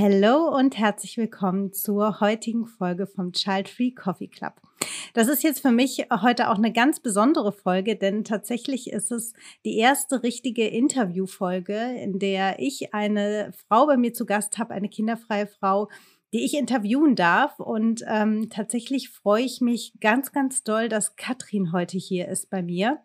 Hallo und herzlich willkommen zur heutigen Folge vom Child Free Coffee Club. Das ist jetzt für mich heute auch eine ganz besondere Folge, denn tatsächlich ist es die erste richtige Interviewfolge, in der ich eine Frau bei mir zu Gast habe, eine kinderfreie Frau, die ich interviewen darf. Und ähm, tatsächlich freue ich mich ganz, ganz doll, dass Katrin heute hier ist bei mir.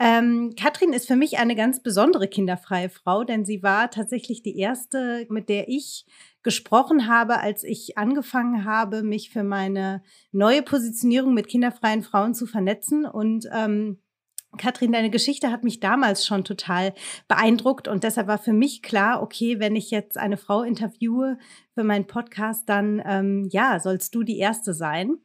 Ähm, Katrin ist für mich eine ganz besondere kinderfreie Frau, denn sie war tatsächlich die erste, mit der ich gesprochen habe, als ich angefangen habe, mich für meine neue Positionierung mit kinderfreien Frauen zu vernetzen. Und ähm, Katrin, deine Geschichte hat mich damals schon total beeindruckt und deshalb war für mich klar, okay, wenn ich jetzt eine Frau interviewe für meinen Podcast, dann ähm, ja, sollst du die erste sein.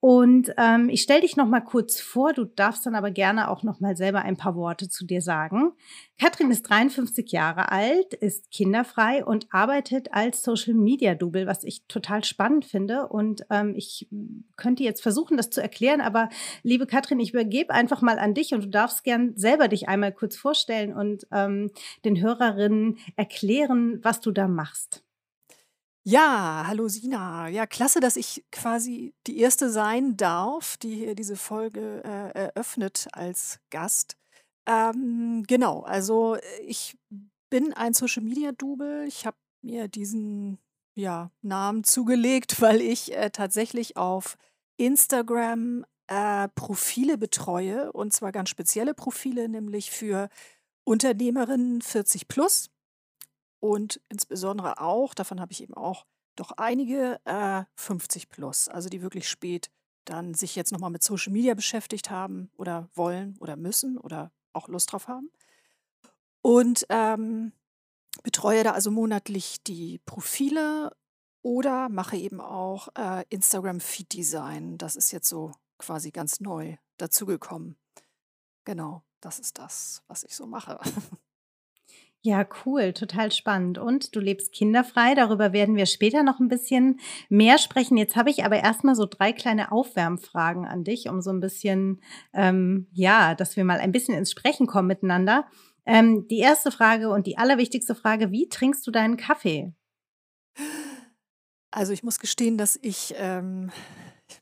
Und ähm, ich stelle dich noch mal kurz vor. Du darfst dann aber gerne auch noch mal selber ein paar Worte zu dir sagen. Katrin ist 53 Jahre alt, ist kinderfrei und arbeitet als Social Media Double, was ich total spannend finde. Und ähm, ich könnte jetzt versuchen, das zu erklären, aber liebe Katrin, ich übergebe einfach mal an dich und du darfst gern selber dich einmal kurz vorstellen und ähm, den Hörerinnen erklären, was du da machst. Ja, hallo Sina. Ja, klasse, dass ich quasi die Erste sein darf, die hier diese Folge äh, eröffnet als Gast. Ähm, genau, also äh, ich bin ein Social Media Double. Ich habe mir diesen ja, Namen zugelegt, weil ich äh, tatsächlich auf Instagram äh, Profile betreue und zwar ganz spezielle Profile, nämlich für Unternehmerinnen 40 plus und insbesondere auch, davon habe ich eben auch doch einige, äh, 50 plus, also die wirklich spät dann sich jetzt nochmal mit Social Media beschäftigt haben oder wollen oder müssen oder auch Lust drauf haben. Und ähm, betreue da also monatlich die Profile oder mache eben auch äh, Instagram Feed Design. Das ist jetzt so quasi ganz neu dazugekommen. Genau, das ist das, was ich so mache. Ja, cool, total spannend. Und du lebst kinderfrei, darüber werden wir später noch ein bisschen mehr sprechen. Jetzt habe ich aber erstmal so drei kleine Aufwärmfragen an dich, um so ein bisschen, ähm, ja, dass wir mal ein bisschen ins Sprechen kommen miteinander. Ähm, die erste Frage und die allerwichtigste Frage, wie trinkst du deinen Kaffee? Also ich muss gestehen, dass ich ähm,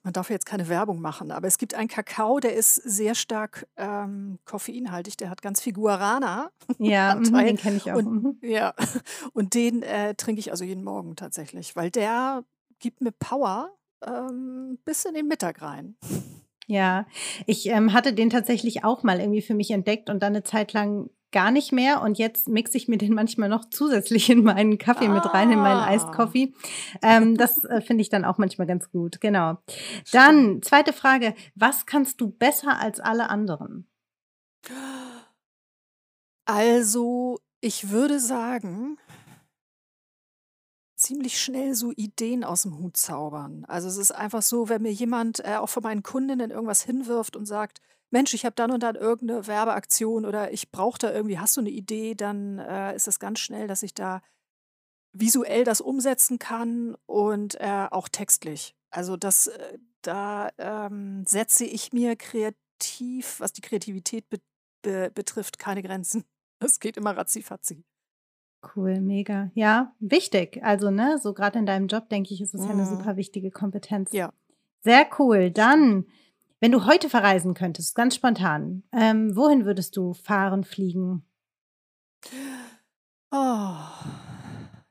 man darf jetzt keine Werbung machen, aber es gibt einen Kakao, der ist sehr stark ähm, koffeinhaltig, der hat ganz viel Guarana. Ja, mhm, den kenne ich auch. Und, mhm. ja, und den äh, trinke ich also jeden Morgen tatsächlich, weil der gibt mir Power ähm, bis in den Mittag rein. Ja, ich ähm, hatte den tatsächlich auch mal irgendwie für mich entdeckt und dann eine Zeit lang gar nicht mehr. Und jetzt mixe ich mir den manchmal noch zusätzlich in meinen Kaffee ah. mit rein, in meinen ah. Iced Coffee. Ähm, das äh, finde ich dann auch manchmal ganz gut. Genau. Dann, zweite Frage. Was kannst du besser als alle anderen? Also, ich würde sagen, ziemlich schnell so Ideen aus dem Hut zaubern. Also es ist einfach so, wenn mir jemand äh, auch von meinen Kundinnen irgendwas hinwirft und sagt, Mensch, ich habe dann und dann irgendeine Werbeaktion oder ich brauche da irgendwie, hast du eine Idee, dann äh, ist das ganz schnell, dass ich da visuell das umsetzen kann und äh, auch textlich. Also das, äh, da ähm, setze ich mir kreativ, was die Kreativität be be betrifft, keine Grenzen. Es geht immer ratzi-fatzi. Cool, mega. Ja, wichtig. Also, ne, so gerade in deinem Job, denke ich, ist es ja eine mhm. super wichtige Kompetenz. Ja. Sehr cool. Dann wenn du heute verreisen könntest, ganz spontan, ähm, wohin würdest du fahren, fliegen? Oh,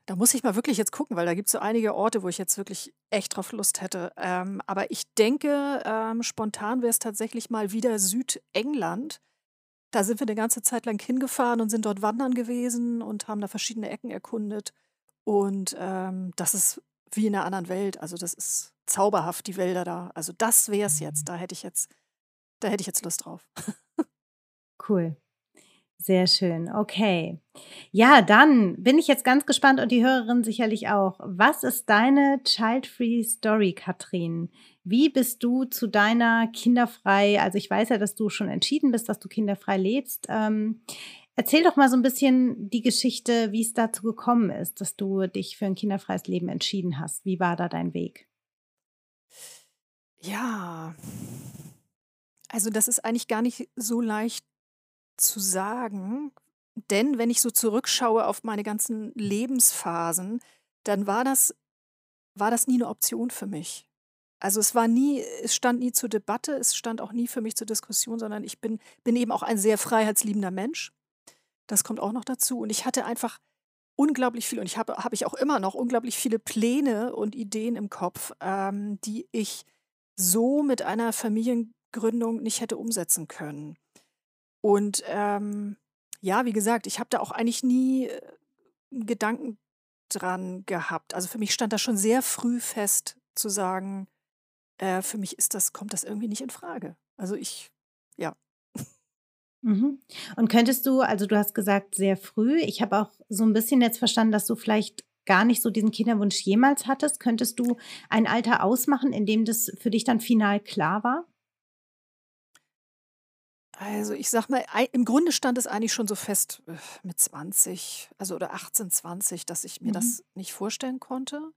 da muss ich mal wirklich jetzt gucken, weil da gibt es so einige Orte, wo ich jetzt wirklich echt drauf Lust hätte. Ähm, aber ich denke, ähm, spontan wäre es tatsächlich mal wieder Südengland. Da sind wir eine ganze Zeit lang hingefahren und sind dort wandern gewesen und haben da verschiedene Ecken erkundet. Und ähm, das ist wie in einer anderen Welt. Also das ist zauberhaft, die Wälder da. Also das wäre es jetzt. Da hätte ich jetzt, da hätte ich jetzt Lust drauf. cool. Sehr schön, okay. Ja, dann bin ich jetzt ganz gespannt und die Hörerin sicherlich auch. Was ist deine Child-Free Story, Katrin? Wie bist du zu deiner kinderfrei, also ich weiß ja, dass du schon entschieden bist, dass du kinderfrei lebst. Ähm, erzähl doch mal so ein bisschen die Geschichte, wie es dazu gekommen ist, dass du dich für ein kinderfreies Leben entschieden hast. Wie war da dein Weg? Ja, also das ist eigentlich gar nicht so leicht zu sagen, denn wenn ich so zurückschaue auf meine ganzen Lebensphasen, dann war das war das nie eine Option für mich. Also, es war nie es stand nie zur Debatte, es stand auch nie für mich zur Diskussion, sondern ich bin bin eben auch ein sehr freiheitsliebender Mensch. Das kommt auch noch dazu und ich hatte einfach unglaublich viel und ich habe habe ich auch immer noch unglaublich viele Pläne und Ideen im Kopf, ähm, die ich so mit einer Familiengründung nicht hätte umsetzen können. Und, ähm, ja, wie gesagt, ich habe da auch eigentlich nie, äh, Gedanken dran gehabt. Also, für mich stand das schon sehr früh fest zu sagen, äh, für mich ist das kommt das irgendwie nicht in Frage. Also, ich ja. Mhm. Und könntest du also, du hast gesagt, sehr früh. Ich habe auch so ein bisschen jetzt verstanden, dass du vielleicht gar nicht so diesen Kinderwunsch jemals hattest. Könntest du ein Alter ausmachen, in dem das für dich dann final klar war? Also, ich sag mal, im Grunde stand es eigentlich schon so fest, äh, mit 20, also oder 18, 20, dass ich mir Mhm. das nicht vorstellen konnte.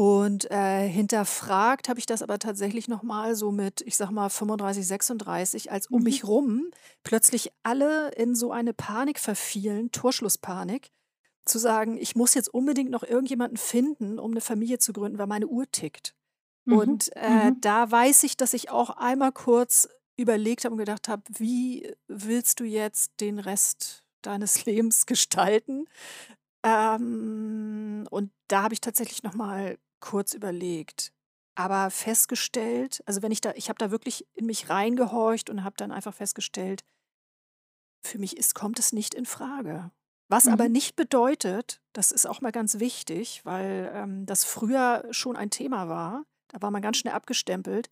Und, äh, hinterfragt habe ich das aber tatsächlich noch mal so mit, ich sag mal, 35, 36, als um Mhm. mich rum plötzlich alle in so eine Panik verfielen, Torschlusspanik, zu sagen: „Ich muss jetzt unbedingt noch irgendjemanden finden, um eine Familie zu gründen, weil meine Uhr tickt.“ Mhm. Und, äh, Mhm. da weiß ich, dass ich auch einmal kurz überlegt habe und gedacht habe: „Wie willst du jetzt den Rest deines Lebens gestalten?“ Ähm, und da habe ich tatsächlich noch mal kurz überlegt, aber festgestellt also, wenn ich da ich habe da wirklich in mich reingehorcht und habe dann einfach festgestellt, für mich ist kommt es nicht in Frage. Was aber Mhm. nicht bedeutet, das ist auch mal ganz wichtig, weil, ähm, das früher schon ein Thema war, da war man ganz schnell abgestempelt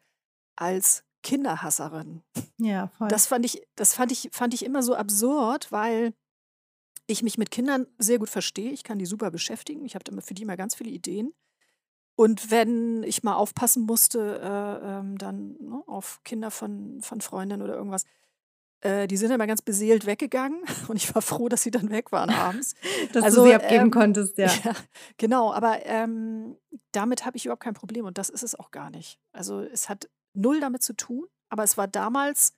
als Kinderhasserin. Ja, voll. Das fand ich das fand ich fand ich immer so absurd, weil ich mich mit Kindern sehr gut verstehe. Ich kann die super beschäftigen. Ich habe immer für die immer ganz viele Ideen. Und wenn ich mal aufpassen musste, äh, ähm, dann, ne, auf Kinder von von Freundinnen oder irgendwas, äh, die sind immer ganz beseelt weggegangen und ich war froh, dass sie dann weg waren abends. Dass du Also, sie abgeben ähm, konntest, ja. ja, genau, aber, ähm, damit habe ich überhaupt kein Problem und das ist es auch gar nicht. Also, es hat null damit zu tun, aber es war damals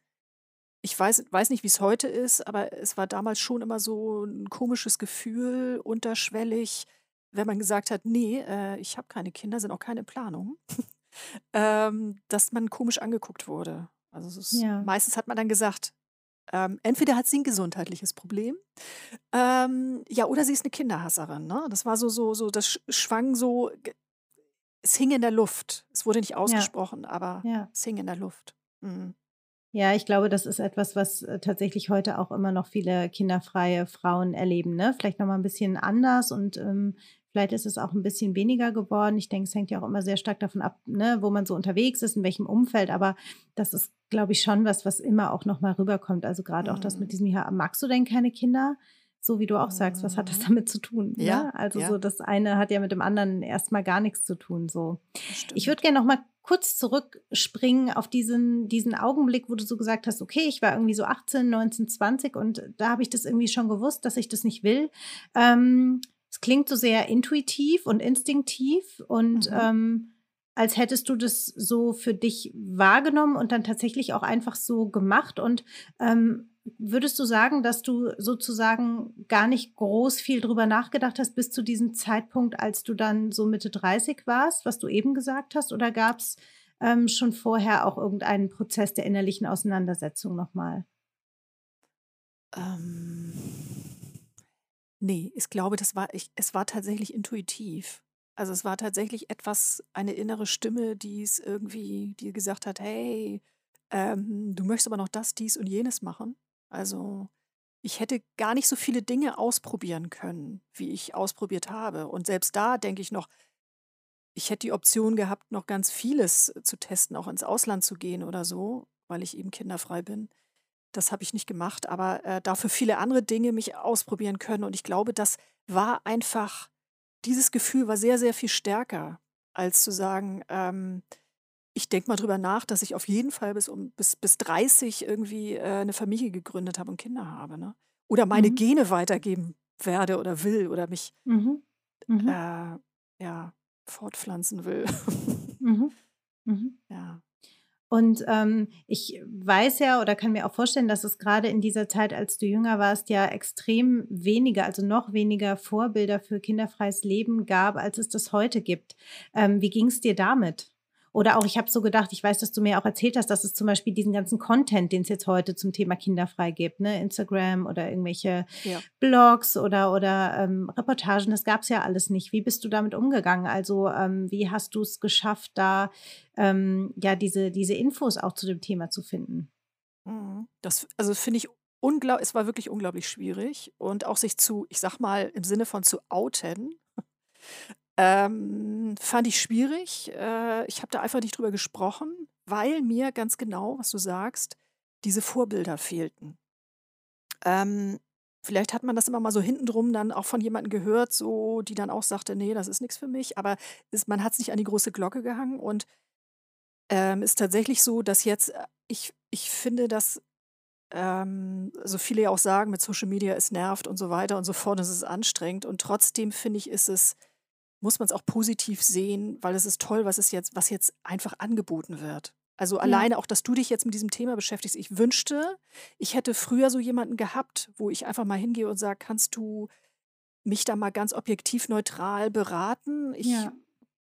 ich weiß weiß nicht, wie es heute ist, aber es war damals schon immer so ein komisches Gefühl, unterschwellig, wenn man gesagt hat: „Ne, äh, ich habe keine Kinder, sind auch keine Planung“, ähm, dass man komisch angeguckt wurde. Also, es ist Ja. meistens hat man dann gesagt, ähm, entweder hat sie ein gesundheitliches Problem, ähm, ja, oder sie ist eine Kinderhasserin, ne? Das war so so so das sch schwang so es hing in der Luft. Es wurde nicht Ja. ausgesprochen, aber Ja. es hing in der Luft. Mhm. Ja, ich glaube, das ist etwas, was, äh, tatsächlich heute auch immer noch viele kinderfreie Frauen erleben, ne? Vielleicht noch mal 'n bisschen anders und, ähm, vielleicht ist es auch ein bisschen weniger geworden. Ich denke, es hängt ja auch immer sehr stark davon ab, ne, wo man so unterwegs ist, in welchem Umfeld, aber das ist, glaube ich, schon was, was immer auch noch mal rüberkommt. Also, gerade auch das mit Mhm. diesem: „Ja, magst du denn keine Kinder?“ So wie du auch sagst, was hat das Mhm. damit zu tun, Ja, ne? Also, ja, so das eine hat ja mit dem anderen erst mal gar nichts zu tun, so. Ich würde gerne noch mal kurz zurückspringen auf diesen diesen Augenblick, wo du so gesagt hast: „Okay, ich war irgendwie so 18, 19, 20 und da habe ich das irgendwie schon gewusst, dass ich das nicht will.“ Ähm, es klingt so sehr intuitiv und instinktiv und, Mhm. ähm, als hättest du das so für dich wahrgenommen und dann tatsächlich auch einfach so gemacht. Und, ähm, würdest du sagen, dass du sozusagen gar nicht groß viel drüber nachgedacht hast bis zu diesem Zeitpunkt, als du dann so Mitte 30 warst, was du eben gesagt hast? Oder gab's, ähm, schon vorher auch irgendeinen Prozess der innerlichen Auseinandersetzung noch mal? Ähm, ne, ich glaube, das war ich es war tatsächlich intuitiv. Also, es war tatsächlich etwas eine innere Stimme, die es irgendwie die gesagt hat: „Hey, ähm, du möchtest aber noch das, dies und jenes machen.“ Also, ich hätte gar nicht so viele Dinge ausprobieren können, wie ich ausprobiert habe. Und selbst da denke ich noch, ich hätte die Option gehabt, noch ganz vieles zu testen, auch ins Ausland zu gehen oder so, weil ich eben kinderfrei bin. Das habe ich nicht gemacht, aber äh, dafür viele andere Dinge mich ausprobieren können. Und ich glaube, das war einfach, dieses Gefühl war sehr, sehr viel stärker, als zu sagen, ähm, ich denke mal drüber nach, dass ich auf jeden Fall bis, um, bis, bis 30 irgendwie äh, eine Familie gegründet habe und Kinder habe. Ne? Oder meine Mhm. Gene weitergeben werde oder will oder mich Mhm. Mhm. äh, ja, fortpflanzen will. Mhm. Mhm. ja. Und ähm, ich weiß ja oder kann mir auch vorstellen, dass es gerade in dieser Zeit, als du jünger warst, ja extrem weniger, also noch weniger Vorbilder für kinderfreies Leben gab, als es das heute gibt. Ähm, wie ging es dir damit? Oder auch, ich habe so gedacht, ich weiß, dass du mir auch erzählt hast, dass es zum Beispiel diesen ganzen Content, den es jetzt heute zum Thema kinderfrei gibt, ne, Instagram oder irgendwelche Ja. Blogs oder, oder ähm, Reportagen, das gab es ja alles nicht. Wie bist du damit umgegangen? Also ähm, wie hast du es geschafft, da ähm, ja diese, diese Infos auch zu dem Thema zu finden? Mhm. Das, also finde ich unglaublich, es war wirklich unglaublich schwierig und auch sich zu, ich sag mal, im Sinne von zu outen, ähm, fand ich schwierig. Äh, ich habe da einfach nicht drüber gesprochen, weil mir ganz genau, was du sagst, diese Vorbilder fehlten. Ähm, vielleicht hat man das immer mal so hintendrum dann auch von jemandem gehört, so, die dann auch sagte, nee, das ist nichts für mich, aber ist, man hat es nicht an die große Glocke gehangen und ähm, ist tatsächlich so, dass jetzt, äh, ich, ich finde, dass ähm, so viele ja auch sagen, mit Social Media es nervt und so weiter und so fort, es ist anstrengend und trotzdem finde ich, ist es, muss man es auch positiv sehen, weil es ist toll, was es jetzt, was jetzt einfach angeboten wird. Also Ja. alleine auch, dass du dich jetzt mit diesem Thema beschäftigst. Ich wünschte, ich hätte früher so jemanden gehabt, wo ich einfach mal hingehe und sage, kannst du mich da mal ganz objektiv neutral beraten? Ich Ja.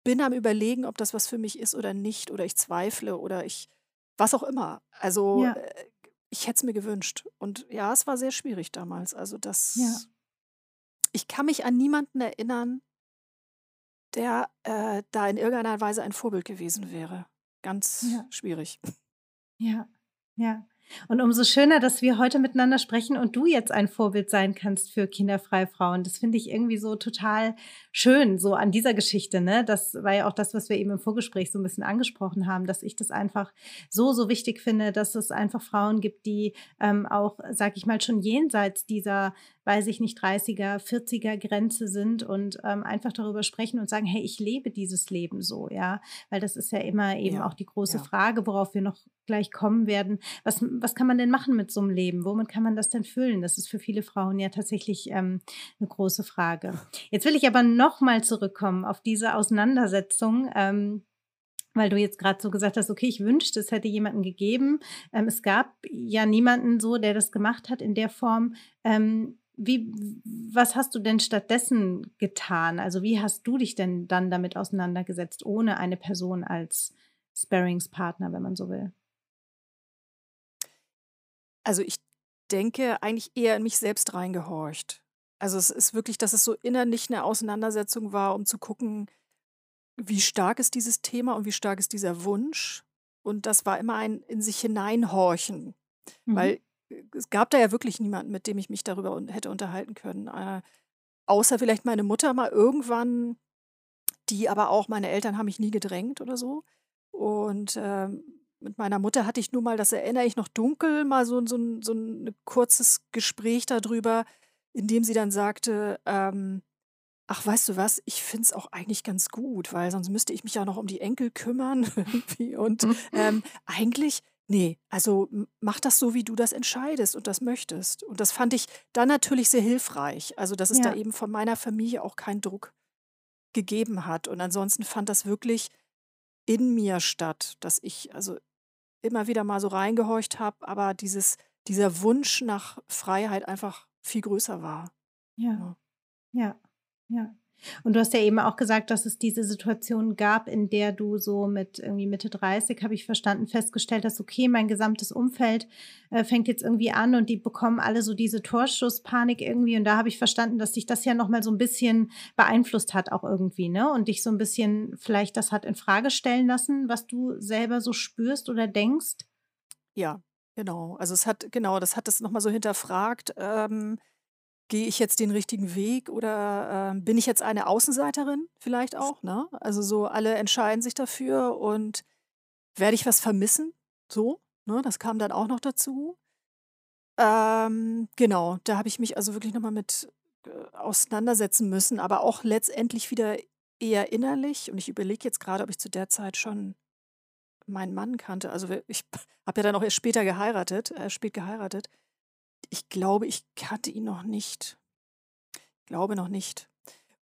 bin am überlegen, ob das was für mich ist oder nicht, oder ich zweifle oder ich, was auch immer. Also Ja. äh, ich hätte es mir gewünscht. Und ja, es war sehr schwierig damals. Also das, ich kann mich an niemanden erinnern, der äh, da in irgendeiner Weise ein Vorbild gewesen wäre. Ganz Ja. schwierig. Ja, ja. Und umso schöner, dass wir heute miteinander sprechen und du jetzt ein Vorbild sein kannst für kinderfreie Frauen. Das finde ich irgendwie so total schön, so an dieser Geschichte. Ne? Das war ja auch das, was wir eben im Vorgespräch so ein bisschen angesprochen haben, dass ich das einfach so, so wichtig finde, dass es einfach Frauen gibt, die ähm, auch, sag ich mal, schon jenseits dieser, weiß ich nicht, 30er, 40er Grenze sind und ähm, einfach darüber sprechen und sagen, hey, ich lebe dieses Leben so, ja. Weil das ist ja immer eben Ja, auch die große ja. Frage, worauf wir noch gleich kommen werden. Was, was kann man denn machen mit so einem Leben? Womit kann man das denn füllen? Das ist für viele Frauen ja tatsächlich ähm, eine große Frage. Jetzt will ich aber noch mal zurückkommen auf diese Auseinandersetzung. Ähm, weil du jetzt gerade so gesagt hast, okay, ich wünschte, es hätte jemanden gegeben. Ähm, es gab ja niemanden so, der das gemacht hat in der Form. Ähm, wie, was hast du denn stattdessen getan? Also wie hast du dich denn dann damit auseinandergesetzt, ohne eine Person als Sparringspartner, wenn man so will? Also ich denke eigentlich eher in mich selbst reingehorcht. Also es ist wirklich, dass es so innerlich eine Auseinandersetzung war, um zu gucken, wie stark ist dieses Thema und wie stark ist dieser Wunsch. Und das war immer ein in sich hineinhorchen, Mhm. weil es gab da ja wirklich niemanden, mit dem ich mich darüber hätte unterhalten können. Äh, außer vielleicht meine Mutter mal irgendwann, die aber auch meine Eltern haben mich nie gedrängt oder so. Und, ähm, mit meiner Mutter hatte ich nur mal, das erinnere ich noch dunkel, mal so so so 'n kurzes Gespräch darüber, in dem sie dann sagte, ähm: „Ach, weißt du was, ich finde es auch eigentlich ganz gut, weil sonst müsste ich mich ja noch um die Enkel kümmern und, ähm, eigentlich ne, also mach das so, wie du das entscheidest und das möchtest.“ Und das fand ich dann natürlich sehr hilfreich, also, dass es da Ja. eben von meiner Familie auch keinen Druck gegeben hat. Und ansonsten fand das wirklich in mir statt, dass ich also immer wieder mal so reingehorcht habe, aber dieses dieser Wunsch nach Freiheit einfach viel größer war. Ja. Ja. Ja, ja. Und du hast ja eben auch gesagt, dass es diese Situation gab, in der du so mit irgendwie Mitte 30, habe ich verstanden, festgestellt hast, okay, mein gesamtes Umfeld äh, fängt jetzt irgendwie an und die bekommen alle so diese Torschusspanik irgendwie. Und da habe ich verstanden, dass dich das ja nochmal so ein bisschen beeinflusst hat, auch irgendwie, ne? Und dich so ein bisschen vielleicht das hat in Frage stellen lassen, was du selber so spürst oder denkst. Ja, genau. Also, es hat genau, das hat es noch mal so hinterfragt, ähm, gehe ich jetzt den richtigen Weg oder, ähm, bin ich jetzt eine Außenseiterin vielleicht auch, ne? Also, so alle entscheiden sich dafür und werde ich was vermissen, so, ne? Das kam dann auch noch dazu. Ähm, genau, da habe ich mich also wirklich noch mal mit, äh, auseinandersetzen müssen, aber auch letztendlich wieder eher innerlich. Und ich überlege jetzt gerade, ob ich zu der Zeit schon meinen Mann kannte. Also, ich habe ja dann auch erst später geheiratet äh, spät geheiratet. Ich glaube, ich kannte ihn noch nicht. Glaube noch nicht.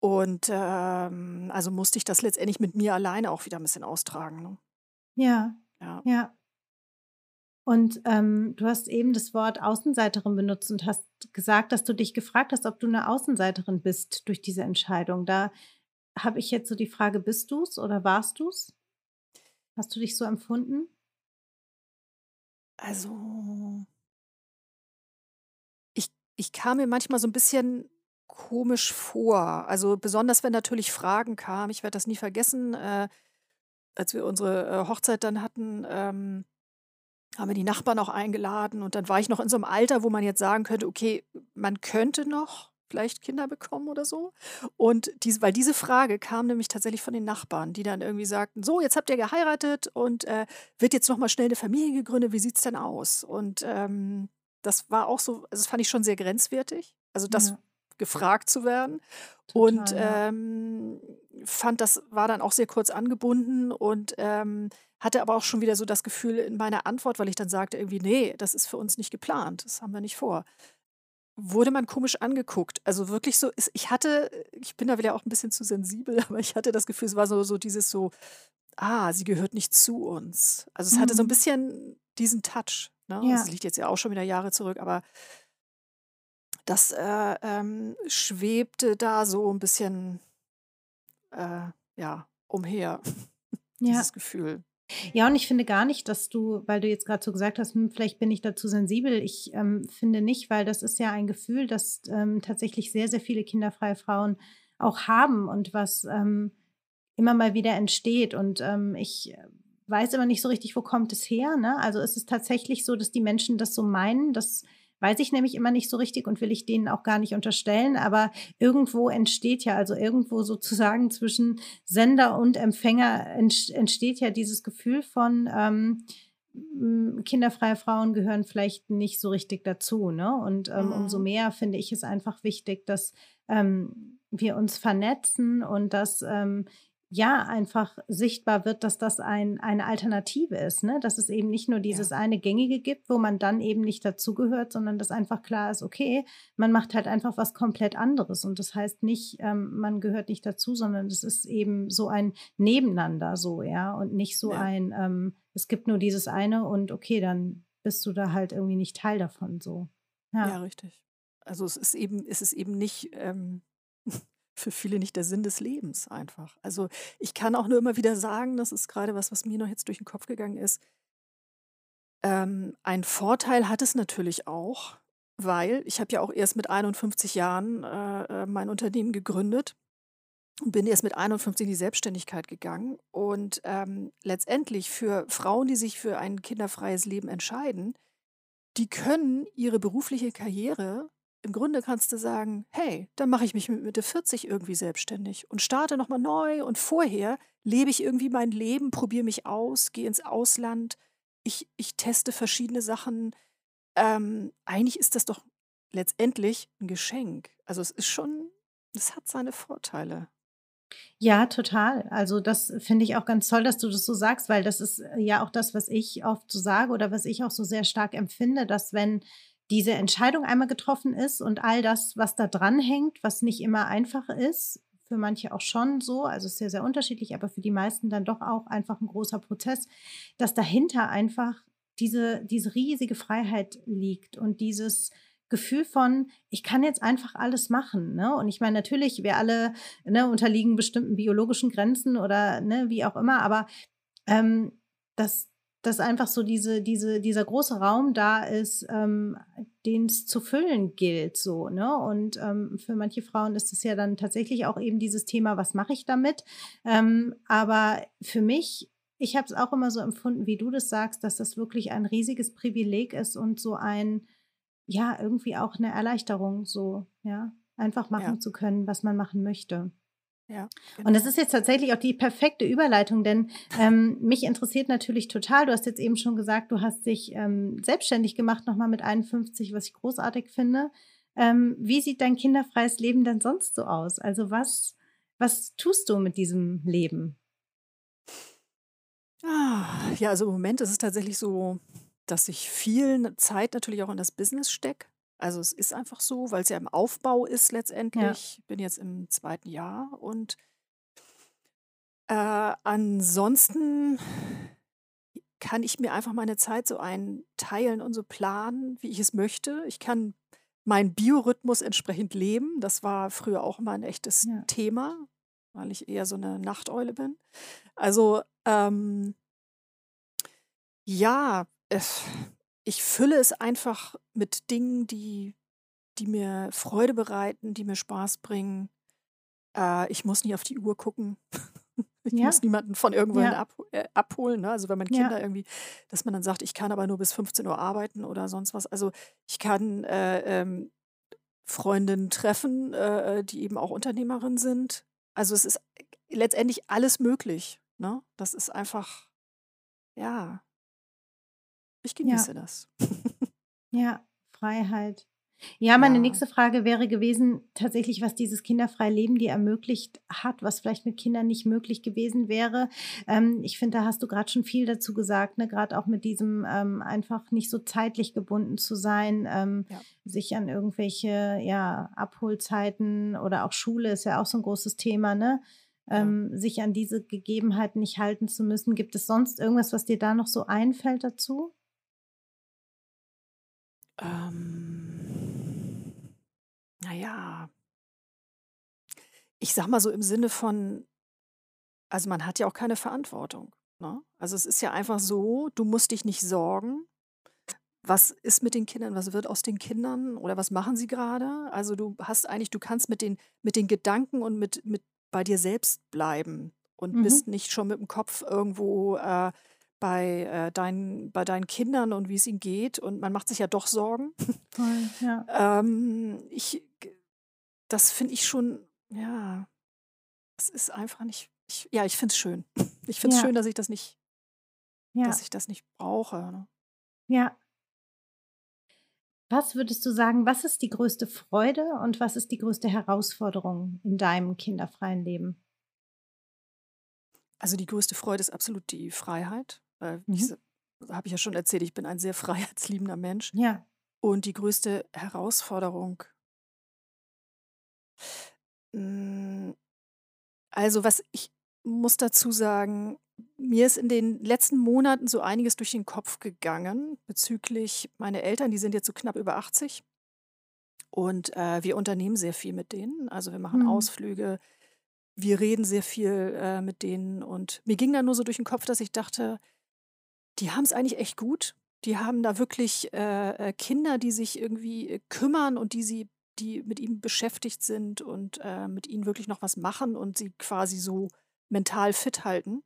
Und, ähm, also musste ich das letztendlich mit mir alleine auch wieder ein bisschen austragen, ne? Ja, Ja. ja. Und, ähm, du hast eben das Wort Außenseiterin benutzt und hast gesagt, dass du dich gefragt hast, ob du eine Außenseiterin bist durch diese Entscheidung. Da habe ich jetzt so die Frage: Bist du's oder warst du's? Hast du dich so empfunden? Also ich kam mir manchmal so ein bisschen komisch vor. Also, besonders wenn natürlich Fragen kamen. Ich werde das nie vergessen, äh, als wir unsere, äh, Hochzeit dann hatten, ähm Haben wir die Nachbarn auch eingeladen und dann war ich noch in so 'nem Alter, wo man jetzt sagen könnte: „Okay, man könnte noch vielleicht Kinder bekommen oder so.“ Und dies weil diese Frage kam nämlich tatsächlich von den Nachbarn, die dann irgendwie sagten: „So, jetzt habt ihr geheiratet und, äh, wird jetzt noch mal schnell 'ne Familie gegründet. Wie sieht's denn aus?“ Und, ähm, das war auch so also, das fand ich schon sehr grenzwertig, also, das Ja, gefragt zu werden und, total, ja. ähm, fand, das war dann auch sehr kurz angebunden und, ähm, hatte aber auch schon wieder so das Gefühl in meiner Antwort, weil ich dann sagte irgendwie: „Ne, das ist für uns nicht geplant. Das haben wir nicht vor.“ Wurde man komisch angeguckt. Also, wirklich so ich hatte ich bin da wieder auch 'n bisschen zu sensibel, aber ich hatte das Gefühl, es war so so dieses so: „Ah, sie gehört nicht zu uns.“ Also, es hatte so 'n Mhm. bisschen diesen Touch, ne? Das Ja. liegt jetzt ja auch schon wieder Jahre zurück, aber das, äh, ähm, schwebte da so 'n bisschen, äh, ja, umher, Ja. dieses Gefühl. Ja, und ich finde gar nicht, dass du weil du jetzt grad so gesagt hast: „Hm, vielleicht bin ich da zu sensibel.“ Ich, ähm, finde nicht, weil das ist ja ein Gefühl, das, ähm, tatsächlich sehr, sehr viele kinderfreie Frauen auch haben und was, ähm, immer mal wieder entsteht. Und, ähm, ich, äh, weiß immer nicht so richtig, wo kommt es her, ne? Also, ist es tatsächlich so, dass die Menschen das so meinen? Das weiß ich nämlich immer nicht so richtig und will ich denen auch gar nicht unterstellen, aber irgendwo entsteht ja also, irgendwo sozusagen zwischen Sender und Empfänger entsteht ja dieses Gefühl von, ähm, hm, kinderfreie Frauen gehören vielleicht nicht so richtig dazu, ne? Und, ähm, umso Mhm. mehr finde ich es einfach wichtig, dass, ähm, wir uns vernetzen und dass, ähm, ja, einfach sichtbar wird, dass das ein eine Alternative ist, ne? Dass es eben nicht nur dieses Ja. eine Gängige gibt, wo man dann eben nicht dazugehört, sondern dass einfach klar ist, okay, man macht halt einfach was komplett anderes. Und das heißt nicht, ähm, man gehört nicht dazu, sondern es ist eben so ein Nebeneinander so, ja, und nicht so Ja. ein, ähm, es gibt nur dieses eine und okay, dann bist du da halt irgendwie nicht Teil davon so. Ja, Ja. richtig. Also, es ist eben es ist eben nicht, ähm, für viele nicht der Sinn des Lebens einfach. Also, ich kann auch nur immer wieder sagen, das ist grade was, was mir noch jetzt durch 'n Kopf gegangen ist ähm, einen Vorteil hat es natürlich auch, weil ich habe ja auch erst mit 51 Jahren, äh, äh, mein Unternehmen gegründet und bin erst mit 51 in die Selbstständigkeit gegangen. Und, ähm, letztendlich für Frauen, die sich für ein kinderfreies Leben entscheiden, die können ihre berufliche Karriere im Grunde kannst du sagen: „Hey, dann mache ich mich mit Mitte 40 irgendwie selbstständig und starte noch mal neu und vorher lebe ich irgendwie mein Leben, probiere mich aus, gehe ins Ausland. Ich ich teste verschiedene Sachen.“ Ähm, eigentlich ist das doch letztendlich 'n Geschenk. Also, es ist schon es hat seine Vorteile. Ja, total. Also, das finde ich auch ganz toll, dass du das so sagst, weil das ist, äh, ja auch das, was ich oft so sage oder was ich auch so sehr stark empfinde, dass wenn diese Entscheidung einmal getroffen ist und all das, was da dranhängt, was nicht immer einfach ist, für manche auch schon so, also, ist sehr, sehr unterschiedlich, aber für die meisten dann doch auch einfach 'n großer Prozess, dass dahinter einfach diese diese riesige Freiheit liegt und dieses Gefühl von: „Ich kann jetzt einfach alles machen“, ne? Und ich meine, natürlich, wir alle, ne, unterliegen bestimmten biologischen Grenzen oder, ne, wie auch immer, aber, ähm, dass dass einfach so diese diese dieser große Raum da ist, ähm, den's zu füllen gilt so, ne? Und, ähm, für manche Frauen ist es ja dann tatsächlich auch eben dieses Thema: „Was mache ich damit?“ Ähm, aber für mich ich habe es auch immer so empfunden, wie du das sagst, dass das wirklich ein riesiges Privileg ist und so ein ja, irgendwie auch 'ne Erleichterung so, ja, einfach Ja. machen zu können, was man machen möchte. Ja, Und das genau. ist jetzt tatsächlich auch die perfekte Überleitung, denn ähm, mich interessiert natürlich total, du hast jetzt eben schon gesagt, du hast dich ähm, selbstständig gemacht, nochmal mit 51, was ich großartig finde. Ähm, wie sieht dein kinderfreies Leben denn sonst so aus? Also was, was tust du mit diesem Leben? Ah, ja, also im Moment ist es tatsächlich so, dass ich viel Zeit natürlich auch in das Business stecke. Also es ist einfach so, weil es ja im Aufbau ist Ja, letztendlich. Ich bin jetzt im zweiten Jahr und äh, ansonsten kann ich mir einfach meine Zeit so einteilen und so planen, wie ich es möchte. Ich kann meinen Biorhythmus entsprechend leben. Das war früher auch immer ein echtes ja, Thema, weil ich eher so eine Nachteule bin. Also ähm, ja, es, ich fülle es einfach mit Dingen, die, die mir Freude bereiten, die mir Spaß bringen. Äh, ich muss nicht auf die Uhr gucken. Ich muss ja, niemanden von irgendwohin ja, ab, äh, abholen. Ne? Also wenn man ja, Kinder irgendwie, dass man dann sagt, ich kann aber nur bis 15 Uhr arbeiten oder sonst was. Also ich kann äh, ähm, Freundinnen treffen, äh, die eben auch Unternehmerin sind. Also es ist letztendlich alles möglich. Ne? Das ist einfach, ja, ich ja, genieße das. ja, Freiheit. Ja, meine Ja. nächste Frage wäre gewesen, tatsächlich, was dieses kinderfreie Leben dir ermöglicht hat, was vielleicht mit Kindern nicht möglich gewesen wäre. Ähm, ich finde, da hast du gerade schon viel dazu gesagt, ne? Gerade auch mit diesem ähm, einfach nicht so zeitlich gebunden zu sein, ähm, Ja. sich an irgendwelche ja, Abholzeiten oder auch Schule ist ja auch so ein großes Thema, ne? Ja. Ähm, sich an diese Gegebenheiten nicht halten zu müssen. Gibt es sonst irgendwas, was dir da noch so einfällt dazu? Ähm, naja, ich sag mal so im Sinne von, also man hat ja auch keine Verantwortung. Ne? Also es ist ja einfach so, du musst dich nicht sorgen. Was ist mit den Kindern? Was wird aus den Kindern? Oder was machen sie gerade? Also du hast eigentlich, du kannst mit den, mit den Gedanken und mit, mit bei dir selbst bleiben und bist Mhm. nicht schon mit dem Kopf irgendwo äh, bei, äh, deinen, bei deinen Kindern und wie es ihnen geht. Und man macht sich ja doch Sorgen. Voll, ja. ähm, ich, das finde ich schon, ja, das ist einfach nicht, ich, ja, ich finde es schön. Ich finde es Ja, schön, dass ich das nicht, dass ja, ich das nicht brauche. Ne? ja. Was würdest du sagen, was ist die größte Freude und was ist die größte Herausforderung in deinem kinderfreien Leben? Also die größte Freude ist absolut die Freiheit. Weil ich, Mhm. habe ich ja schon erzählt, ich bin ein sehr freiheitsliebender Mensch. Ja, Und die größte Herausforderung, mm, also was ich muss dazu sagen, mir ist in den letzten Monaten so einiges durch den Kopf gegangen bezüglich meine Eltern, die sind jetzt so knapp über 80 und äh, wir unternehmen sehr viel mit denen. Also wir machen mhm. Ausflüge, wir reden sehr viel äh, mit denen und mir ging dann nur so durch den Kopf, dass ich dachte, die haben es eigentlich echt gut. Die haben da wirklich äh, äh, Kinder, die sich irgendwie äh, kümmern und die sie, die mit ihnen beschäftigt sind und äh, mit ihnen wirklich noch was machen und sie quasi so mental fit halten.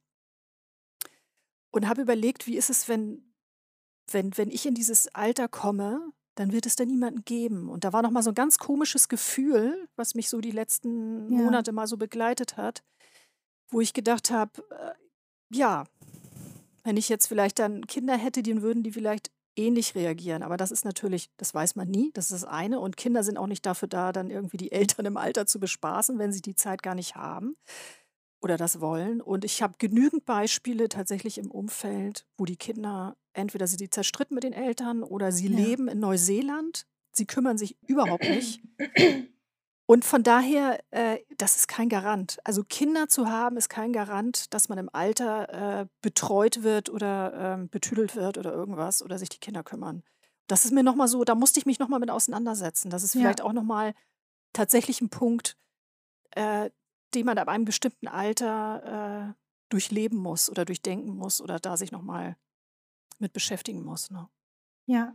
Und habe überlegt, wie ist es, wenn, wenn, wenn ich in dieses Alter komme, dann wird es da niemanden geben. Und da war noch mal so ein ganz komisches Gefühl, was mich so die letzten ja, Monate mal so begleitet hat, wo ich gedacht habe, äh, ja, wenn ich jetzt vielleicht dann Kinder hätte, dann würden die vielleicht ähnlich reagieren. Aber das ist natürlich, das weiß man nie, das ist das eine. Und Kinder sind auch nicht dafür da, dann irgendwie die Eltern im Alter zu bespaßen, wenn sie die Zeit gar nicht haben oder das wollen. Und ich habe genügend Beispiele tatsächlich im Umfeld, wo die Kinder entweder die zerstritten mit den Eltern oder sie ja, leben in Neuseeland. Sie kümmern sich überhaupt nicht. Und von daher, äh, das ist kein Garant. Also Kinder zu haben, ist kein Garant, dass man im Alter äh, betreut wird oder ähm, betüdelt wird oder irgendwas oder sich die Kinder kümmern. Das ist mir nochmal so, da musste ich mich nochmal mit auseinandersetzen. Das ist vielleicht ja, auch nochmal tatsächlich ein Punkt, äh, den man ab einem bestimmten Alter äh, durchleben muss oder durchdenken muss oder da sich nochmal mit beschäftigen muss. Ne? ja.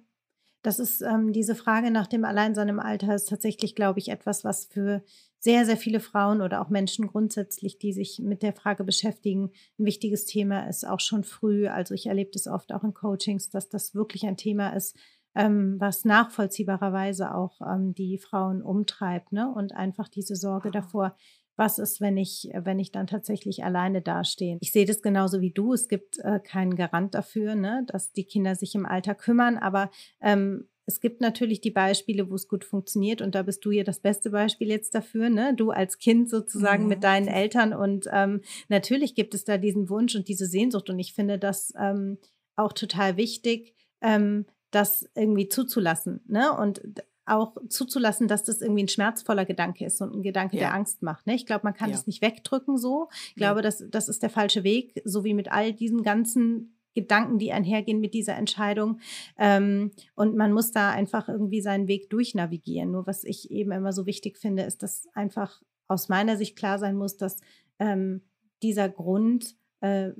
Das ist ähm, diese Frage nach dem Alleinsein im Alter ist tatsächlich, glaube ich, etwas, was für sehr, sehr viele Frauen oder auch Menschen grundsätzlich, die sich mit der Frage beschäftigen, ein wichtiges Thema ist, auch schon früh. Also ich erlebe das oft auch in Coachings, dass das wirklich ein Thema ist, ähm, was nachvollziehbarerweise auch ähm, die Frauen umtreibt, ne? Und einfach diese Sorge Ah, davor, was ist, wenn ich, wenn ich dann tatsächlich alleine dastehe. Ich sehe das genauso wie du. Es gibt äh, keinen Garant dafür, ne, dass die Kinder sich im Alter kümmern, aber ähm, es gibt natürlich die Beispiele, wo es gut funktioniert und da bist du ja das beste Beispiel jetzt dafür, ne? Du als Kind sozusagen mhm. mit deinen Eltern und ähm, natürlich gibt es da diesen Wunsch und diese Sehnsucht und ich finde das ähm, auch total wichtig, ähm, das irgendwie zuzulassen, ne? Und auch zuzulassen, dass das irgendwie ein schmerzvoller Gedanke ist und ein Gedanke, ja. der Angst macht. Ne? Ich glaube, man kann ja. das nicht wegdrücken so. Ich glaube, das, das ist der falsche Weg, so wie mit all diesen ganzen Gedanken, die einhergehen mit dieser Entscheidung. Ähm, und man muss da einfach irgendwie seinen Weg durchnavigieren. Nur was ich eben immer so wichtig finde, ist, dass einfach aus meiner Sicht klar sein muss, dass ähm, dieser Grund äh,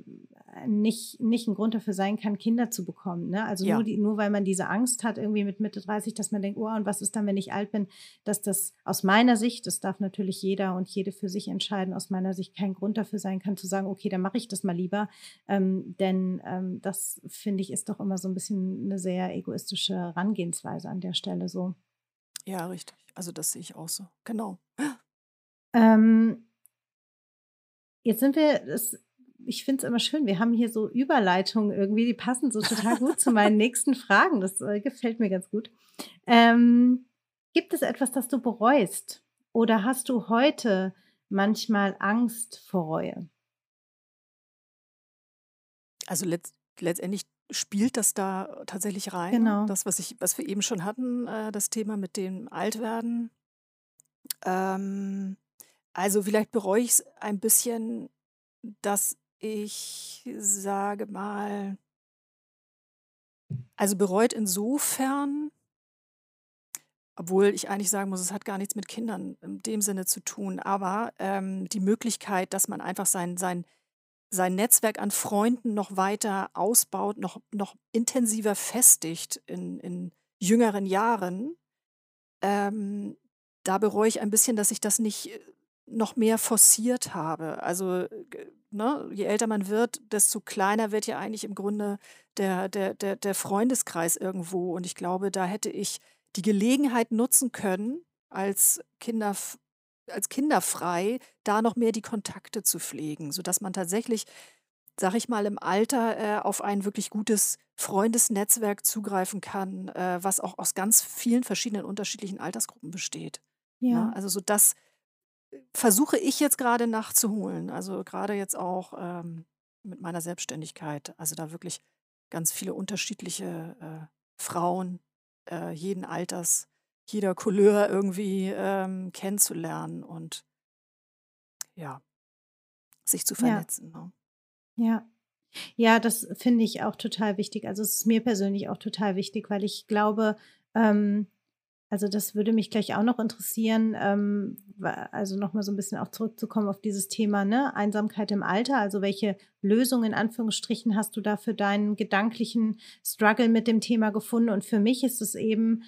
nicht, nicht ein Grund dafür sein kann, Kinder zu bekommen. Ne? Also ja. nur, die, nur weil man diese Angst hat, irgendwie mit Mitte 30, dass man denkt, oh, und was ist dann, wenn ich alt bin, dass das aus meiner Sicht, das darf natürlich jeder und jede für sich entscheiden, aus meiner Sicht kein Grund dafür sein kann, zu sagen, okay, dann mache ich das mal lieber. Ähm, denn ähm, das, finde ich, ist doch immer so ein bisschen eine sehr egoistische Herangehensweise an der Stelle so. Ja, richtig. Also das sehe ich auch so. Genau. Ähm, jetzt sind wir, das ich finde es immer schön. Wir haben hier so Überleitungen irgendwie, die passen so total gut zu meinen nächsten Fragen. Das äh, gefällt mir ganz gut. Ähm, gibt es etwas, das du bereust? Oder hast du heute manchmal Angst vor Reue? Also letzt, letztendlich spielt das da tatsächlich rein. Genau. Das, was, ich, was wir eben schon hatten, äh, das Thema mit dem Altwerden. Ähm, also vielleicht bereue ich es ein bisschen, dass ich sage mal also bereut insofern obwohl ich eigentlich sagen muss, es hat gar nichts mit Kindern in dem Sinne zu tun, aber, ähm, die Möglichkeit, dass man einfach sein sein sein Netzwerk an Freunden noch weiter ausbaut, noch noch intensiver festigt in in jüngeren Jahren. Ähm, da bereue ich ein bisschen, dass ich das nicht äh, noch mehr forciert habe. Also, ne, je älter man wird, desto kleiner wird ja eigentlich im Grunde der, der, der, der Freundeskreis irgendwo. Und ich glaube, da hätte ich die Gelegenheit nutzen können, als Kinder als kinderfrei da noch mehr die Kontakte zu pflegen, sodass man tatsächlich, sag ich mal, im Alter äh, auf ein wirklich gutes Freundesnetzwerk zugreifen kann, äh, was auch aus ganz vielen verschiedenen unterschiedlichen Altersgruppen besteht. Ne? Ja. Also so das versuche ich jetzt gerade nachzuholen. Also gerade jetzt auch ähm, mit meiner Selbstständigkeit. Also da wirklich ganz viele unterschiedliche äh, Frauen äh, jeden Alters, jeder Couleur irgendwie ähm, kennenzulernen und ja, sich zu vernetzen. Ja. Ne? Ja. Ja, das finde ich auch total wichtig. Also es ist mir persönlich auch total wichtig, weil ich glaube, ähm, also das würde mich gleich auch noch interessieren, ähm, also nochmal so ein bisschen auch zurückzukommen auf dieses Thema, ne? Einsamkeit im Alter. Also welche Lösung in Anführungsstrichen hast du da für deinen gedanklichen Struggle mit dem Thema gefunden? Und für mich ist es eben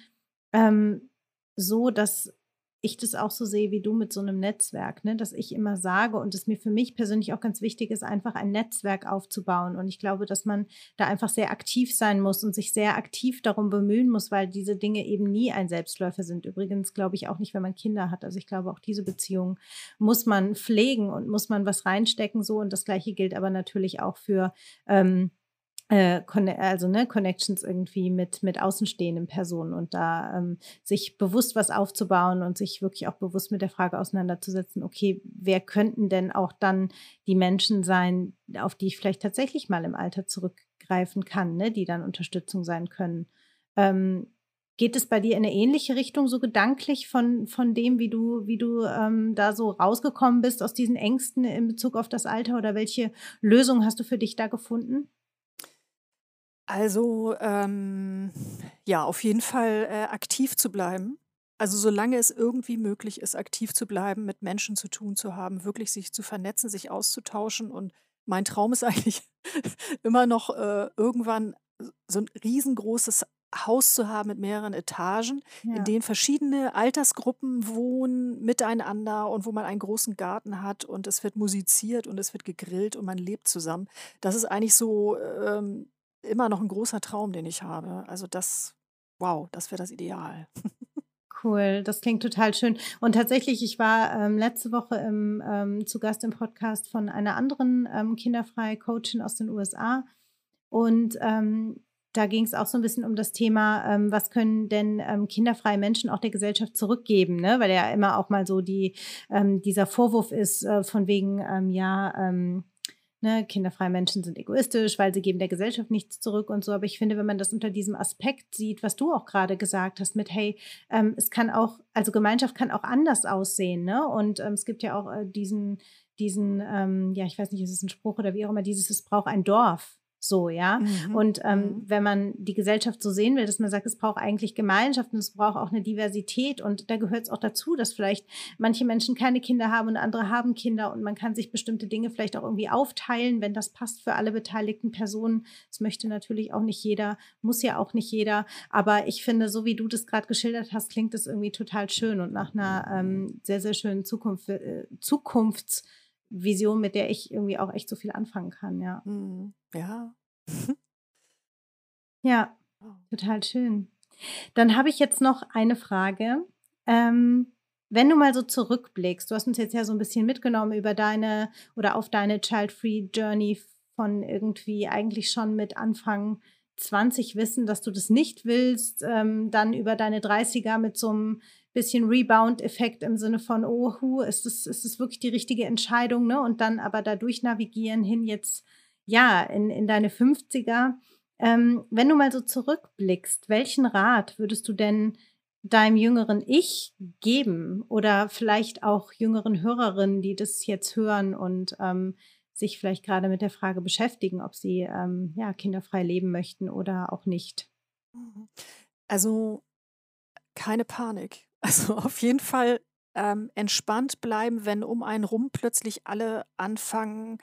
ähm, so, dass ich das auch so sehe wie du mit so einem Netzwerk, ne? dass ich immer sage und es mir für mich persönlich auch ganz wichtig ist, einfach ein Netzwerk aufzubauen. Und ich glaube, dass man da einfach sehr aktiv sein muss und sich sehr aktiv darum bemühen muss, weil diese Dinge eben nie ein Selbstläufer sind. Übrigens glaube ich auch nicht, wenn man Kinder hat. Also ich glaube, auch diese Beziehung muss man pflegen und muss man was reinstecken so. Und das Gleiche gilt aber natürlich auch für ähm, äh, also ne, Connections irgendwie mit, mit außenstehenden Personen und da ähm, sich bewusst was aufzubauen und sich wirklich auch bewusst mit der Frage auseinanderzusetzen, okay, wer könnten denn auch dann die Menschen sein, auf die ich vielleicht tatsächlich mal im Alter zurückgreifen kann, ne, die dann Unterstützung sein können. Ähm, geht es bei dir in eine ähnliche Richtung, so gedanklich von, von dem, wie du, wie du ähm, da so rausgekommen bist aus diesen Ängsten in Bezug auf das Alter oder welche Lösung hast du für dich da gefunden? Also, ähm, ja, auf jeden Fall, äh, aktiv zu bleiben. Also, solange es irgendwie möglich ist, aktiv zu bleiben, mit Menschen zu tun zu haben, wirklich sich zu vernetzen, sich auszutauschen. Und mein Traum ist eigentlich immer noch, äh, irgendwann so ein riesengroßes Haus zu haben mit mehreren Etagen, in denen verschiedene Altersgruppen wohnen miteinander und wo man einen großen Garten hat und es wird musiziert und es wird gegrillt und man lebt zusammen. Das ist eigentlich so, ähm immer noch ein großer Traum, den ich habe. Also das wow, das wäre das Ideal. Cool, das klingt total schön. Und tatsächlich, ich war ähm, letzte Woche im, ähm, zu Gast im Podcast von einer anderen ähm, kinderfreie Coachin aus den USA. Und ähm, da ging es auch so ein bisschen um das Thema, ähm, was können denn ähm, kinderfreie Menschen auch der Gesellschaft zurückgeben, ne? Weil ja immer auch mal so die, dieser Vorwurf ist äh, von wegen, ja, ne, kinderfreie Menschen sind egoistisch, weil sie geben der Gesellschaft nichts zurück und so. Aber ich finde, wenn man das unter diesem Aspekt sieht, was du auch gerade gesagt hast, mit hey, ähm, es kann auch, also Gemeinschaft kann auch anders aussehen, ne? Und ähm, es gibt ja auch äh, diesen, diesen, ähm, ja, ich weiß nicht, ist es ein Spruch oder wie auch immer, dieses, es braucht ein Dorf. So, ja. Mhm. Und ähm, mhm. wenn man die Gesellschaft so sehen will, dass man sagt, es braucht eigentlich Gemeinschaft und es braucht auch eine Diversität. Und da gehört es auch dazu, dass vielleicht manche Menschen keine Kinder haben und andere haben Kinder und man kann sich bestimmte Dinge vielleicht auch irgendwie aufteilen, wenn das passt für alle beteiligten Personen. Das möchte natürlich auch nicht jeder, muss ja auch nicht jeder. Aber ich finde, so wie du das gerade geschildert hast, klingt das irgendwie total schön und nach einer ähm, sehr, sehr schönen Zukunft, äh, Zukunfts- Vision, mit der ich irgendwie auch echt so viel anfangen kann, ja. Mhm. Ja. ja, total schön. Dann habe ich jetzt noch eine Frage. Ähm, wenn du mal so zurückblickst, du hast uns jetzt ja so ein bisschen mitgenommen über deine oder auf deine Child-Free Journey von irgendwie eigentlich schon mit Anfang 20 wissen, dass du das nicht willst, ähm, dann über deine 30er mit so einem bisschen Rebound-Effekt im Sinne von, oh, hu, ist das, ist wirklich die richtige Entscheidung, ne? Und dann aber dadurch navigieren hin jetzt, ja, in, in deine 50er. Ähm, wenn du mal so zurückblickst, welchen Rat würdest du denn deinem jüngeren Ich geben oder vielleicht auch jüngeren Hörerinnen, die das jetzt hören und ähm, sich vielleicht gerade mit der Frage beschäftigen, ob sie ähm, ja, kinderfrei leben möchten oder auch nicht? Mhm. Also keine Panik. Also auf jeden Fall ähm, entspannt bleiben, wenn um einen rum plötzlich alle anfangen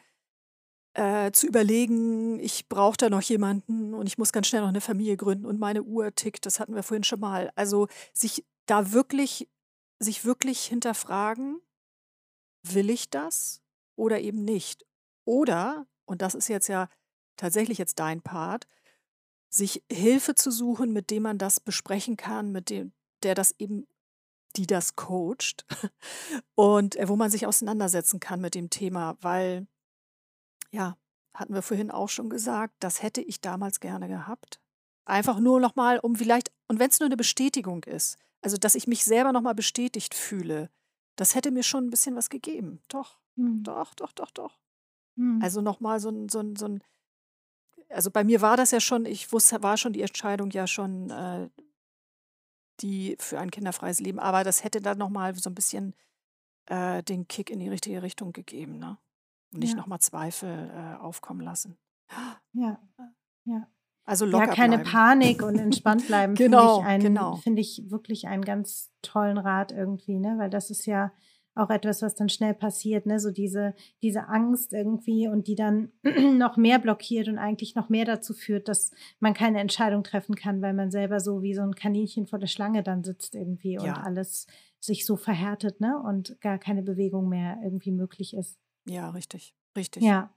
äh, zu überlegen, ich brauche da noch jemanden und ich muss ganz schnell noch eine Familie gründen und meine Uhr tickt, das hatten wir vorhin schon mal. Also sich da wirklich, sich wirklich hinterfragen, will ich das oder eben nicht? Oder, und das ist jetzt ja tatsächlich jetzt dein Part, sich Hilfe zu suchen, mit dem man das besprechen kann, mit dem, der das eben, die das coacht und äh, wo man sich auseinandersetzen kann mit dem Thema, weil, ja, hatten wir vorhin auch schon gesagt, das hätte ich damals gerne gehabt. Einfach nur nochmal, um vielleicht, und wenn es nur eine Bestätigung ist, also dass ich mich selber nochmal bestätigt fühle, das hätte mir schon ein bisschen was gegeben. Doch, mhm. doch, doch, doch, doch. Mhm. Also nochmal so ein, so ein, so ein, also bei mir war das ja schon, ich wusste, war schon die Entscheidung ja schon, äh, die für ein kinderfreies Leben, aber das hätte dann nochmal so ein bisschen äh, den Kick in die richtige Richtung gegeben, ne? Und nicht ja. nochmal Zweifel äh, aufkommen lassen. Ja, ja. Also locker Ja, keine bleiben. Panik und entspannt bleiben, genau, finde ich, genau. find ich wirklich einen ganz tollen Rat irgendwie, ne? Weil das ist ja auch etwas, was dann schnell passiert, ne? So diese, diese Angst irgendwie und die dann noch mehr blockiert und eigentlich noch mehr dazu führt, dass man keine Entscheidung treffen kann, weil man selber so wie so ein Kaninchen vor der Schlange dann sitzt irgendwie ja. und alles sich so verhärtet, ne? Und gar keine Bewegung mehr irgendwie möglich ist. Ja, richtig, richtig. Ja.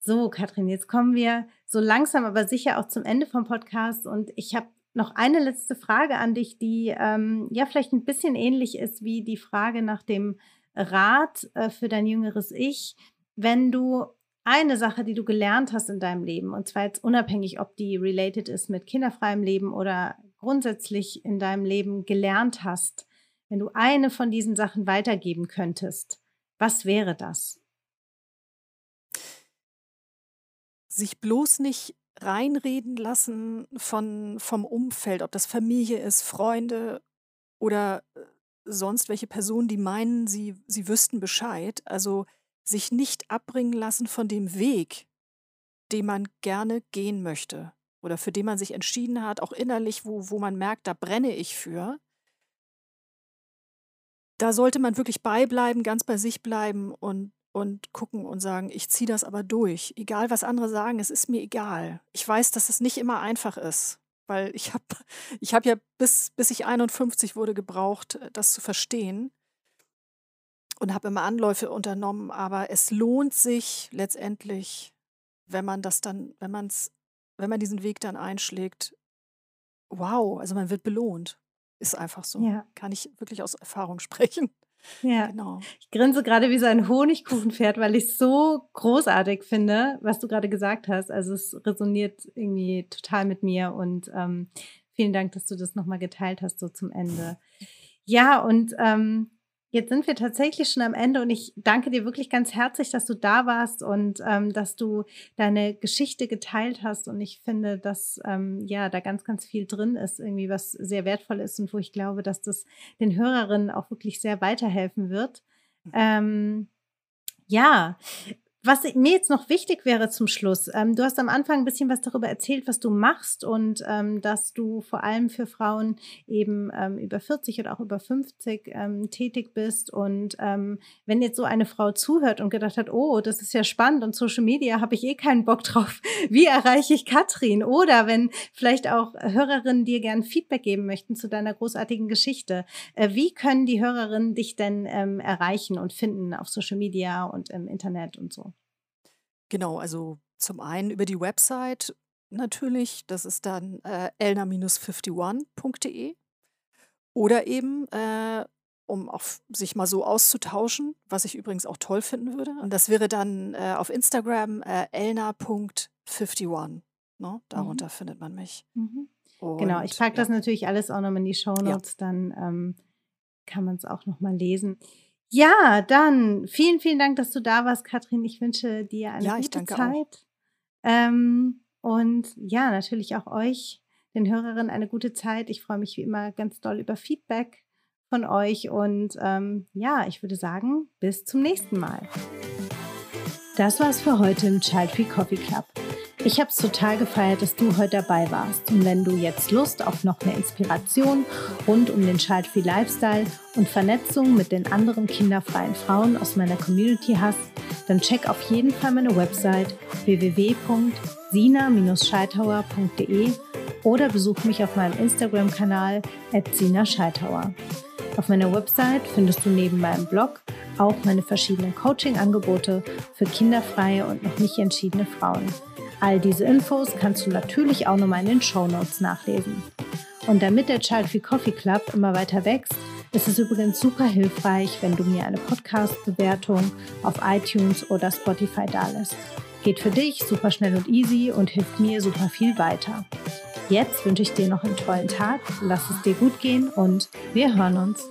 So, Katrin, jetzt kommen wir so langsam, aber sicher auch zum Ende vom Podcast und ich habe noch eine letzte Frage an dich, die ähm, ja vielleicht ein bisschen ähnlich ist wie die Frage nach dem Rat äh, für dein jüngeres Ich. Wenn du eine Sache, die du gelernt hast in deinem Leben, und zwar jetzt unabhängig, ob die related ist mit kinderfreiem Leben oder grundsätzlich in deinem Leben gelernt hast, wenn du eine von diesen Sachen weitergeben könntest, was wäre das? Sich bloß nicht reinreden lassen von vom Umfeld, ob das Familie ist, Freunde oder, äh, sonst welche Personen, die meinen, sie sie wüssten Bescheid. Also, sich nicht abbringen lassen von dem Weg, den man gerne gehen möchte oder für den man sich entschieden hat, auch innerlich, wo wo man merkt, da brenne ich für. Da sollte man wirklich beibleiben, ganz bei sich bleiben und und gucken und sagen, ich ziehe das aber durch. Egal, was andere sagen, es ist mir egal. Ich weiß, dass es nicht immer einfach ist, weil ich habe ich hab ja bis, bis ich 51 wurde gebraucht, äh, das zu verstehen und habe immer Anläufe unternommen, aber es lohnt sich letztendlich, wenn man das dann, wenn man es, wenn man diesen Weg dann einschlägt, wow, also man wird belohnt. Ist einfach so. Ja. Kann ich wirklich aus Erfahrung sprechen. Ja. Genau. Ich grinse gerade wie so ein Honigkuchenpferd, weil ich es so großartig finde, was du gerade gesagt hast. Also es resoniert irgendwie total mit mir und ähm, vielen Dank, dass du das nochmal geteilt hast, so zum Ende. Ja, und ähm, Jetzt sind wir tatsächlich schon am Ende und ich danke dir wirklich ganz herzlich, dass du da warst und ähm, dass du deine Geschichte geteilt hast. Und ich finde, dass ähm, ja da ganz, ganz viel drin ist, irgendwie was sehr wertvoll ist und wo ich glaube, dass das den Hörerinnen auch wirklich sehr weiterhelfen wird. Mhm. Ähm, ja, was mir jetzt noch wichtig wäre zum Schluss, ähm, du hast am Anfang ein bisschen was darüber erzählt, was du machst und ähm, dass du vor allem für Frauen eben ähm, über 40 oder auch über 50 ähm, tätig bist. Und ähm, wenn jetzt so eine Frau zuhört und gedacht hat, oh, das ist ja spannend und Social Media habe ich eh keinen Bock drauf, wie erreiche ich Katrin? Oder wenn vielleicht auch Hörerinnen dir gern Feedback geben möchten zu deiner großartigen Geschichte, äh, wie können die Hörerinnen dich denn ähm, erreichen und finden auf Social Media und im Internet und so? Genau, also zum einen über die Website natürlich, das ist dann äh, elna-51.de oder eben, äh, um auch sich mal so auszutauschen, was ich übrigens auch toll finden würde. Und das wäre dann äh, auf Instagram äh, elna.51. Ne? Mhm. Darunter mhm. findet man mich. Mhm. genau, ich packe ja. das natürlich alles auch nochmal in die Show Notes, ja. dann ähm, kann man es auch nochmal lesen. Ja, dann vielen, vielen Dank, dass du da warst, Katrin. Ich wünsche dir eine ja, gute Zeit. Ähm, und ja, natürlich auch euch, den Hörerinnen, eine gute Zeit. Ich freue mich wie immer ganz doll über Feedback von euch. Und ähm, ja, ich würde sagen, bis zum nächsten Mal. Das war's für heute im Child Free Coffee Club. Ich habe es total gefeiert, dass du heute dabei warst. Und wenn du jetzt Lust auf noch mehr Inspiration rund um den Child-Free Lifestyle und Vernetzung mit den anderen kinderfreien Frauen aus meiner Community hast, dann check auf jeden Fall meine Website www.sina-scheithauer.de oder besuch mich auf meinem Instagram-Kanal @sina_scheithauer. Auf meiner Website findest du neben meinem Blog auch meine verschiedenen Coaching-Angebote für kinderfreie und noch nicht entschiedene Frauen. All diese Infos kannst du natürlich auch nochmal in den Show Notes nachlesen. Und damit der Child Free Coffee Club immer weiter wächst, ist es übrigens super hilfreich, wenn du mir eine Podcast-Bewertung auf iTunes oder Spotify dalässt. Geht für dich super schnell und easy und hilft mir super viel weiter. Jetzt wünsche ich dir noch einen tollen Tag, lass es dir gut gehen und wir hören uns.